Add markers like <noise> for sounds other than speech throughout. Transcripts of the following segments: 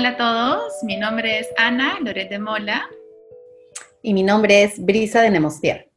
Hola a todos, mi nombre es Ana Loret de Mola. Y mi nombre es Brisa de Nemostier.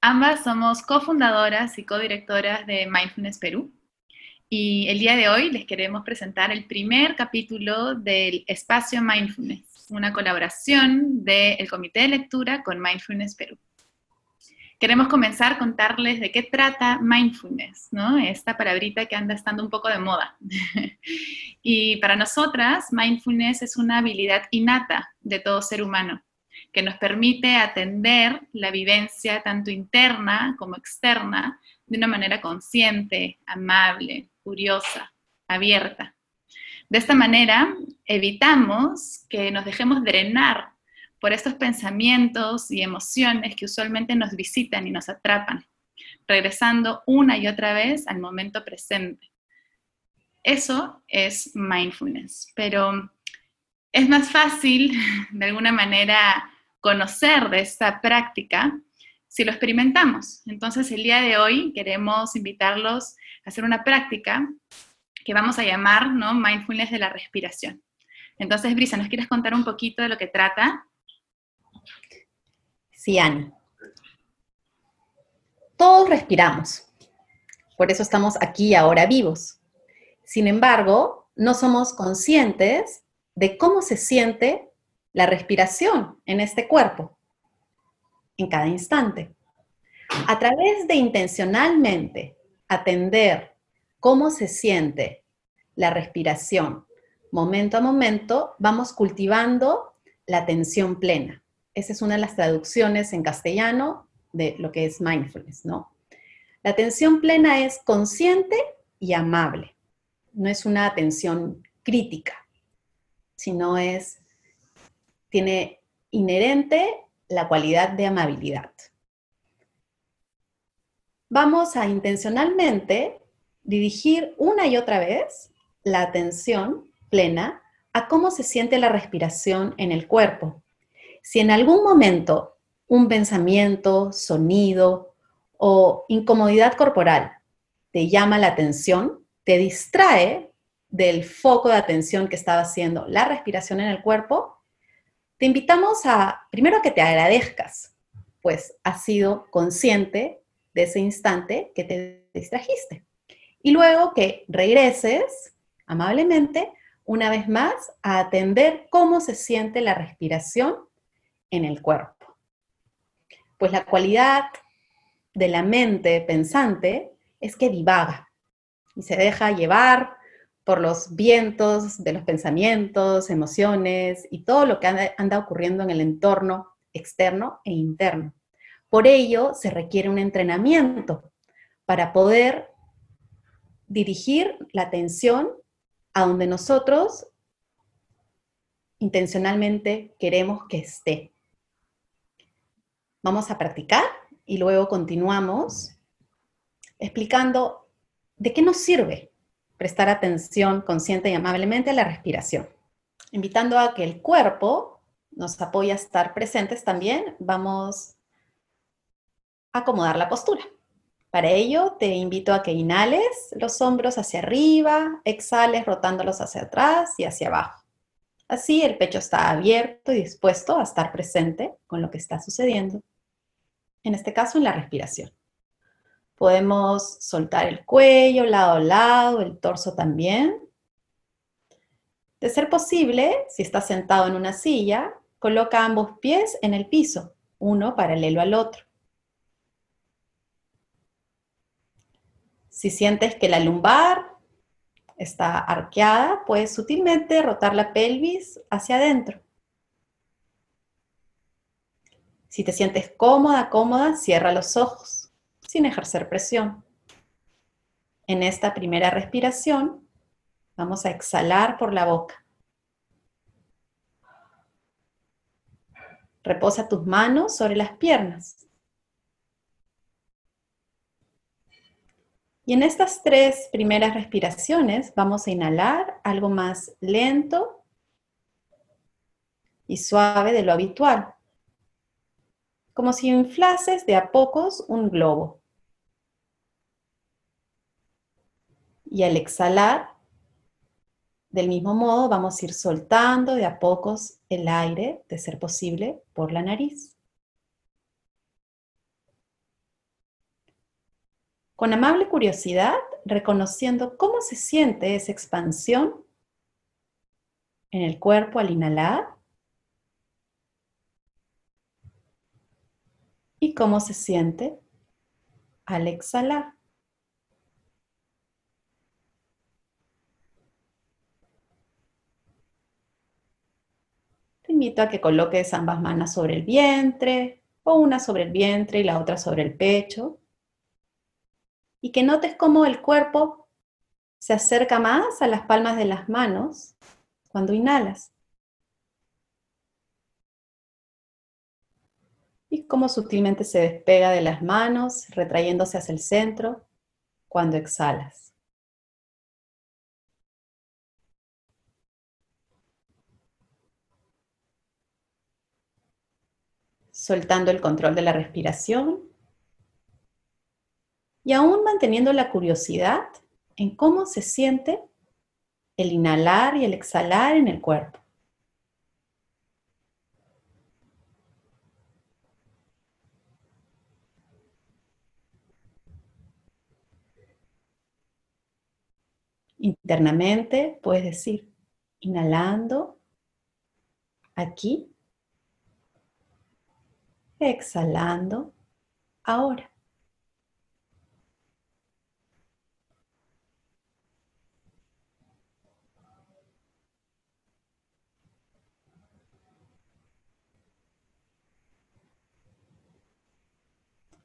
Ambas somos cofundadoras y codirectoras de Mindfulness Perú. Y el día de hoy les queremos presentar el primer capítulo del Espacio Mindfulness, una colaboración del Comité de Lectura con Mindfulness Perú. Queremos comenzar a contarles de qué trata mindfulness, ¿no? Esta palabrita que anda estando un poco de moda. <laughs> y para nosotras, mindfulness es una habilidad innata de todo ser humano que nos permite atender la vivencia tanto interna como externa de una manera consciente, amable, curiosa, abierta. De esta manera evitamos que nos dejemos drenar por estos pensamientos y emociones que usualmente nos visitan y nos atrapan, regresando una y otra vez al momento presente. Eso es mindfulness, pero es más fácil, de alguna manera, conocer de esta práctica si lo experimentamos. Entonces, el día de hoy queremos invitarlos a hacer una práctica que vamos a llamar ¿no? mindfulness de la respiración. Entonces, Brisa, ¿nos quieres contar un poquito de lo que trata? Todos respiramos. Por eso estamos aquí ahora vivos. Sin embargo, no somos conscientes de cómo se siente la respiración en este cuerpo, en cada instante. A través de intencionalmente atender cómo se siente la respiración momento a momento, vamos cultivando la atención plena. Esa es una de las traducciones en castellano de lo que es mindfulness, ¿no? La atención plena es consciente y amable. No es una atención crítica, sino es, tiene inherente la cualidad de amabilidad. Vamos a intencionalmente dirigir una y otra vez la atención plena a cómo se siente la respiración en el cuerpo. Si en algún momento un pensamiento, sonido o incomodidad corporal te llama la atención, te distrae del foco de atención que estaba haciendo la respiración en el cuerpo, te invitamos a, primero que te agradezcas, pues has sido consciente de ese instante que te distrajiste. Y luego que regreses amablemente una vez más a atender cómo se siente la respiración en el cuerpo. Pues la cualidad de la mente pensante es que divaga y se deja llevar por los vientos de los pensamientos, emociones y todo lo que anda, ocurriendo en el entorno externo e interno. Por ello, se requiere un entrenamiento para poder dirigir la atención a donde nosotros intencionalmente queremos que esté. Vamos a practicar y luego continuamos explicando de qué nos sirve prestar atención consciente y amablemente a la respiración. Invitando a que el cuerpo nos apoye a estar presentes también, vamos a acomodar la postura. Para ello, te invito a que inhales los hombros hacia arriba, exhales rotándolos hacia atrás y hacia abajo. Así el pecho está abierto y dispuesto a estar presente con lo que está sucediendo en este caso en la respiración. Podemos soltar el cuello lado a lado, el torso también. De ser posible, si estás sentado en una silla, coloca ambos pies en el piso, uno paralelo al otro. Si sientes que la lumbar está arqueada, puedes sutilmente rotar la pelvis hacia adentro. Si te sientes cómoda, cómoda, cierra los ojos sin ejercer presión. En esta primera respiración vamos a exhalar por la boca. Reposa tus manos sobre las piernas. Y en estas tres primeras respiraciones vamos a inhalar algo más lento y suave de lo habitual como si inflases de a pocos un globo. Y al exhalar, Del mismo modo, vamos a ir soltando de a pocos el aire, de ser posible, por la nariz. Con amable curiosidad, reconociendo cómo se siente esa expansión en el cuerpo al inhalar y cómo se siente al exhalar. Te invito a que coloques ambas manos sobre el vientre o una sobre el vientre y la otra sobre el pecho y que notes cómo el cuerpo se acerca más a las palmas de las manos cuando inhalas. Y cómo sutilmente se despega de las manos, retrayéndose hacia el centro cuando exhalas. Soltando el control de la respiración y aún manteniendo la curiosidad en cómo se siente el inhalar y el exhalar en el cuerpo. Internamente puedes decir, inhalando aquí, exhalando ahora.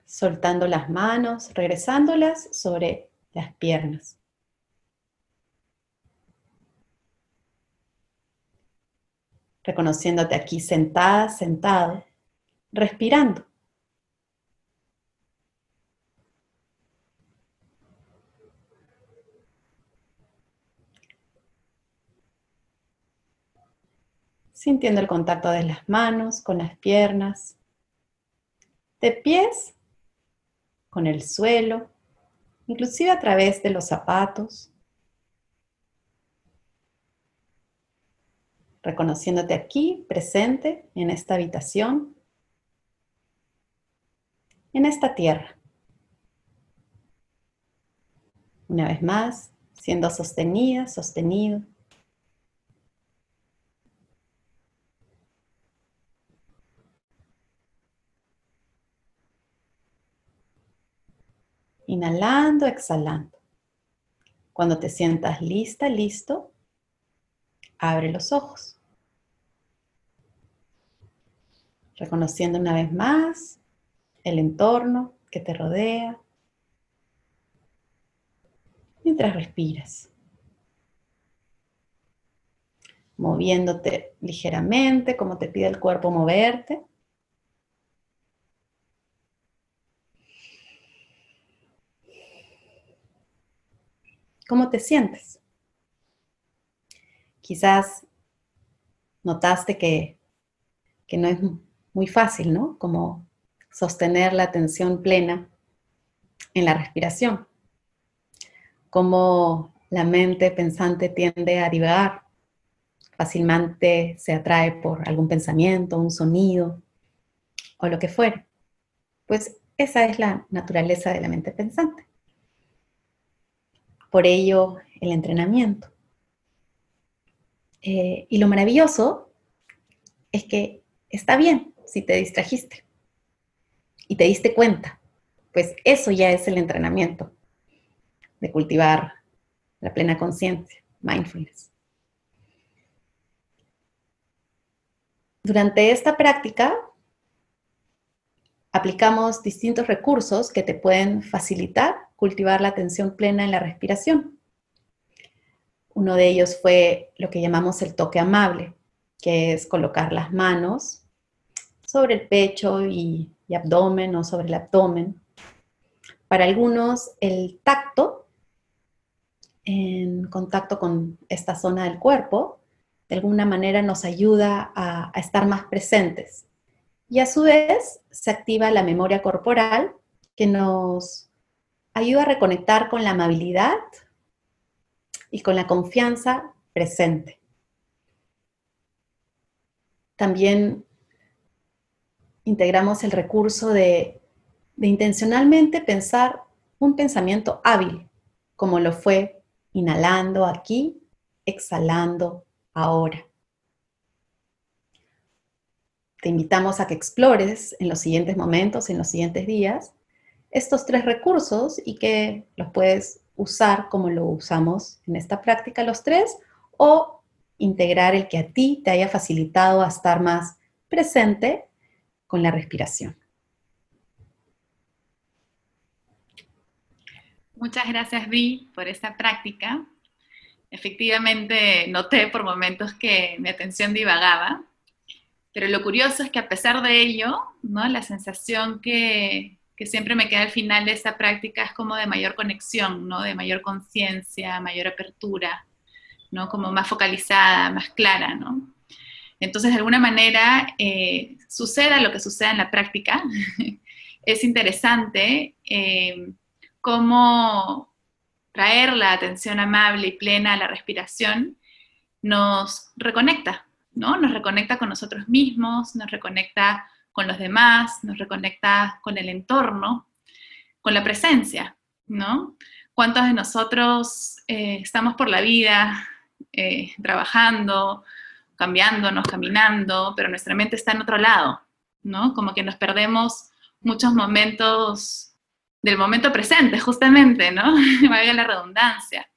soltando las manos, regresándolas sobre las piernas. Reconociéndote aquí sentada, sentado, respirando. Sintiendo el contacto de las manos con las piernas, de pies con el suelo, inclusive a través de los zapatos, reconociéndote aquí, presente, en esta habitación, en esta tierra. Una vez más, siendo sostenida, sostenido. Inhalando, exhalando. Cuando te sientas lista, listo, abre los ojos. Reconociendo una vez más el entorno que te rodea mientras respiras. Moviéndote ligeramente como te pide el cuerpo moverte. ¿Cómo te sientes? Quizás notaste que, no es muy fácil, ¿no? Como sostener la atención plena en la respiración. Como la mente pensante tiende a divagar, fácilmente se atrae por algún pensamiento, un sonido o lo que fuere. Pues esa es la naturaleza de la mente pensante. Por ello, el entrenamiento. Eh, y lo maravilloso es que está bien si te distrajiste y te diste cuenta. Pues eso ya es el entrenamiento de cultivar la plena conciencia, mindfulness. Durante esta práctica aplicamos distintos recursos que te pueden facilitar cultivar la atención plena en la respiración. Uno de ellos fue lo que llamamos el toque amable, que es colocar las manos sobre el pecho y, abdomen o sobre el abdomen. Para algunos, el tacto en contacto con esta zona del cuerpo, de alguna manera nos ayuda a estar más presentes. Y a su vez se activa la memoria corporal que nos ayuda a reconectar con la amabilidad y con la confianza presente. También integramos el recurso de, intencionalmente pensar un pensamiento hábil, como lo fue inhalando aquí, exhalando ahora. Te invitamos a que explores en los siguientes momentos, en los siguientes días, estos tres recursos y que los puedes usar como lo usamos en esta práctica los tres o integrar el que a ti te haya facilitado a estar más presente con la respiración. Muchas gracias, Bri, por esta práctica. Efectivamente, noté por momentos que mi atención divagaba, pero lo curioso es que a pesar de ello, ¿no? la sensación que, que siempre me queda al final de esta práctica es como de mayor conexión, ¿no? de mayor conciencia, mayor apertura, ¿no? como más focalizada, más clara. ¿no? Entonces, de alguna manera, eh, suceda lo que suceda en la práctica, <laughs> es interesante. Eh, cómo traer la atención amable y plena a la respiración nos reconecta, ¿no? Nos reconecta con nosotros mismos, nos reconecta con los demás, nos reconecta con el entorno, con la presencia, ¿no? ¿Cuántos de nosotros eh, estamos por la vida eh, trabajando, cambiándonos, caminando, pero nuestra mente está en otro lado, ¿no? Como que nos perdemos muchos momentos del momento presente, justamente, ¿no? <laughs> Valga la redundancia.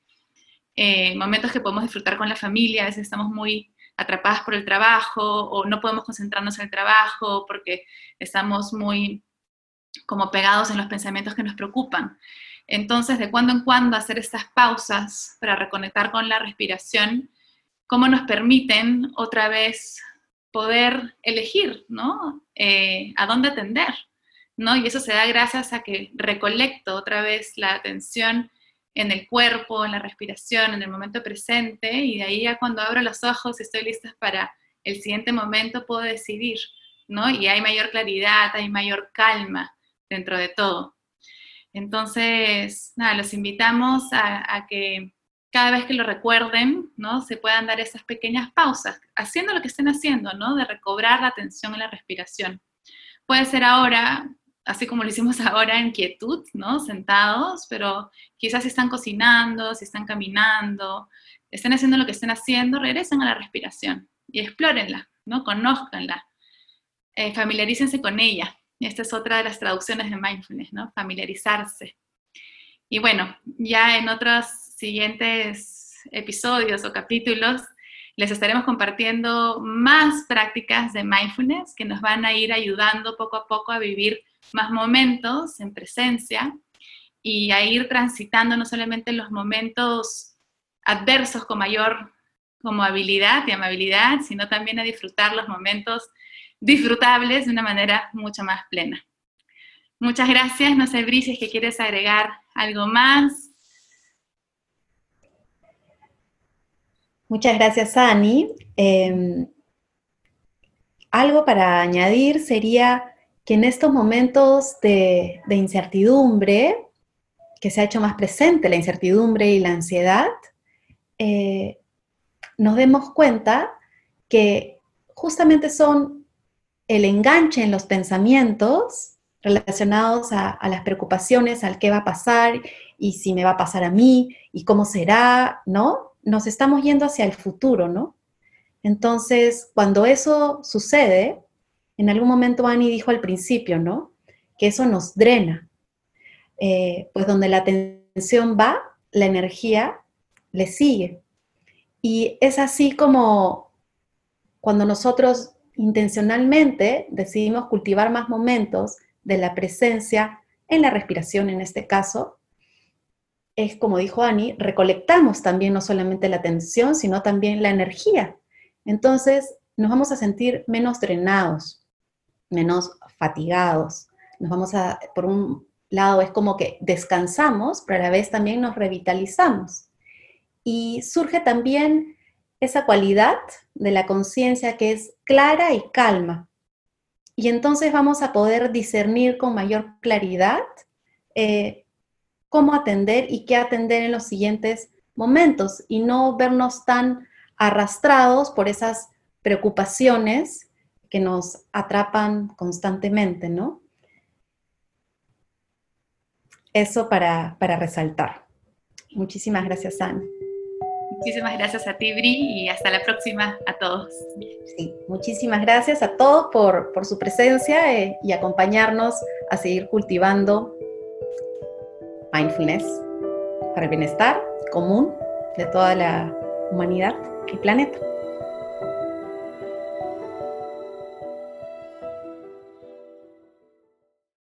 Eh, momentos que podemos disfrutar con la familia, a veces estamos muy atrapadas por el trabajo o no podemos concentrarnos en el trabajo porque estamos muy como pegados en los pensamientos que nos preocupan. Entonces, de cuando en cuando hacer estas pausas para reconectar con la respiración, cómo nos permiten otra vez poder elegir, ¿no? Eh, a dónde atender. ¿no? Y eso se da gracias a que recolecto otra vez la atención en el cuerpo, en la respiración, en el momento presente, y de ahí ya cuando abro los ojos y estoy lista para el siguiente momento puedo decidir, ¿no? Y hay mayor claridad, hay mayor calma dentro de todo. Entonces, nada, los invitamos a, a que cada vez que lo recuerden, ¿no? Se puedan dar esas pequeñas pausas, haciendo lo que estén haciendo, ¿no? De recobrar la atención en la respiración. Puede ser ahora, así como lo hicimos <laughs> ahora en quietud, ¿no? Sentados, pero quizás si están cocinando, si están caminando, estén haciendo lo que estén haciendo, regresen a la respiración y explórenla, ¿no? Conózcanla, eh, familiarícense con ella. Esta es otra de las traducciones de mindfulness, ¿no? Familiarizarse. Y bueno, ya en otros siguientes episodios o capítulos les estaremos compartiendo más prácticas de mindfulness que nos van a ir ayudando poco a poco a vivir más momentos en presencia y a ir transitando no solamente los momentos adversos con mayor como habilidad y amabilidad, sino también a disfrutar los momentos disfrutables de una manera mucho más plena. Muchas gracias. No sé, Brice, que quieres agregar algo más. Muchas gracias, Ani. Em, algo para añadir sería que en estos momentos de, incertidumbre, que se ha hecho más presente la incertidumbre y la ansiedad, eh, nos demos cuenta que justamente son el enganche en los pensamientos relacionados a, a, las preocupaciones, al qué va a pasar y si me va a pasar a mí y cómo será, ¿no? Nos estamos yendo hacia el futuro, ¿no? Entonces, cuando eso sucede, en algún momento Annie dijo al principio, ¿no? Que eso nos drena. Eh, pues donde la atención va, la energía le sigue. Y es así como cuando nosotros intencionalmente decidimos cultivar más momentos de la presencia en la respiración en este caso, es como dijo Annie, recolectamos también no solamente la atención, sino también la energía. Entonces nos vamos a sentir menos drenados, menos fatigados. Nos vamos a, por un lado, es como que descansamos, pero a la vez también nos revitalizamos. Y surge también esa cualidad de la conciencia que es clara y calma. Y entonces vamos a poder discernir con mayor claridad eh, cómo atender y qué atender en los siguientes momentos y no vernos tan arrastrados por esas preocupaciones que nos atrapan constantemente, ¿no? Eso para, para resaltar. Muchísimas gracias, Ana. Muchísimas gracias a ti, Bri, y hasta la próxima a todos. Sí, muchísimas gracias a todos por, por su presencia eh, y acompañarnos a seguir cultivando mindfulness para el bienestar común de toda la humanidad y planeta.